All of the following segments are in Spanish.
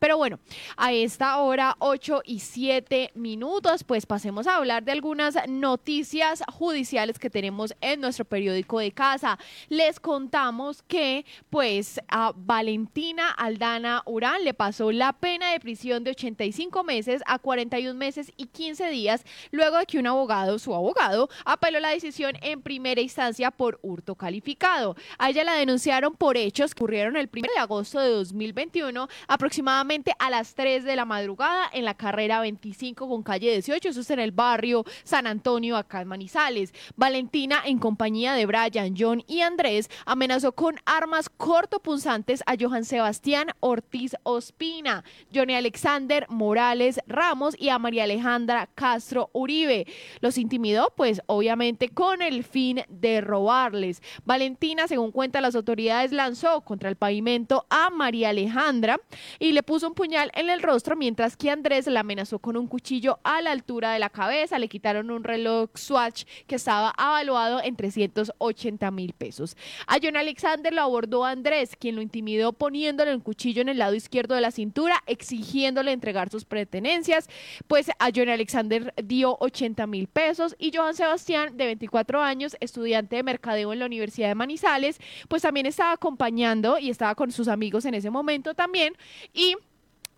Pero bueno, a esta hora 8 y 7 minutos, pues pasemos a hablar de algunas noticias judiciales que tenemos en nuestro periódico de casa. Les contamos que pues a Valentina Aldana Urán le pasó la pena de prisión de 85 meses a 41 meses y 15 días luego de que un abogado, su abogado, apeló la decisión en primera instancia por hurto calificado. A ella la denunciaron por hechos que ocurrieron el 1 de agosto de 2021 aproximadamente a las 3 de la madrugada en la carrera 25 con calle 18, eso es en el barrio San Antonio, acá en Manizales. Valentina, en compañía de Brian, John y Andrés, amenazó con armas cortopunzantes a Johan Sebastián Ortiz Ospina, Johnny Alexander Morales Ramos y a María Alejandra Castro Uribe. Los intimidó, pues obviamente con el fin de robarles. Valentina, según cuentan las autoridades, lanzó contra el pavimento a María Alejandra y le puso un puñal en el rostro, mientras que Andrés la amenazó con un cuchillo a la altura de la cabeza. Le quitaron un reloj Swatch que estaba avaluado en 380 mil pesos. A John Alexander lo abordó Andrés, quien lo intimidó poniéndole un cuchillo en el lado izquierdo de la cintura, exigiéndole entregar sus pertenencias. Pues a John Alexander dio 80 mil pesos y Johan Sebastián, de 24 años, estudiante de mercadeo en la Universidad de Manizales, pues también estaba acompañando y estaba con sus amigos en ese momento también. Y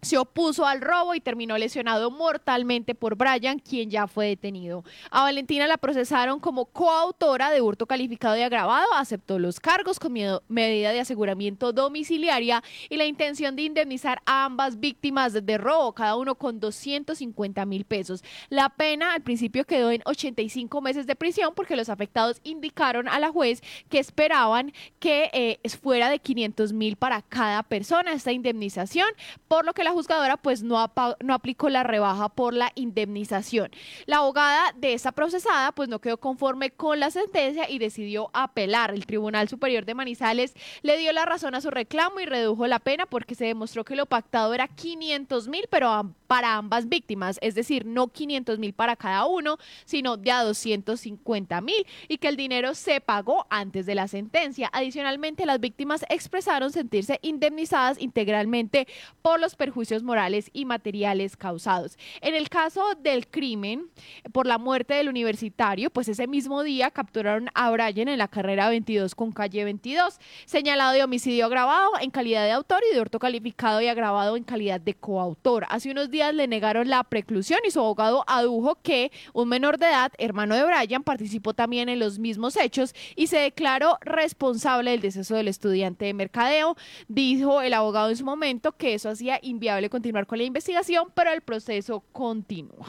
se opuso al robo y terminó lesionado mortalmente por Brian, quien ya fue detenido. A Valentina la procesaron como coautora de hurto calificado y agravado, aceptó los cargos con medida de aseguramiento domiciliaria y la intención de indemnizar a ambas víctimas de robo, cada uno con 250 mil pesos. La pena al principio quedó en 85 meses de prisión porque los afectados indicaron a la juez que esperaban que eh, fuera de 500 mil para cada persona esta indemnización, por lo que la juzgadora pues no, no aplicó la rebaja por la indemnización. La abogada de esta procesada pues no quedó conforme con la sentencia y decidió apelar. El Tribunal Superior de Manizales le dio la razón a su reclamo y redujo la pena porque se demostró que lo pactado era 500 mil, pero para ambas víctimas, es decir, no 500 mil para cada uno, sino de a 250 mil y que el dinero se pagó antes de la sentencia. Adicionalmente, las víctimas expresaron sentirse indemnizadas integralmente por los perjuicios juicios morales y materiales causados. En el caso del crimen por la muerte del universitario, pues ese mismo día capturaron a Brian en la carrera 22 con calle 22, señalado de homicidio agravado en calidad de autor y de hurto calificado y agravado en calidad de coautor. Hace unos le negaron la preclusión y su abogado adujo que un menor de edad, hermano de Brian, participó también en los mismos hechos y se declaró responsable del deceso del estudiante de mercadeo. Dijo el abogado en su momento que eso hacía inviable continuar con la investigación, pero el proceso continúa.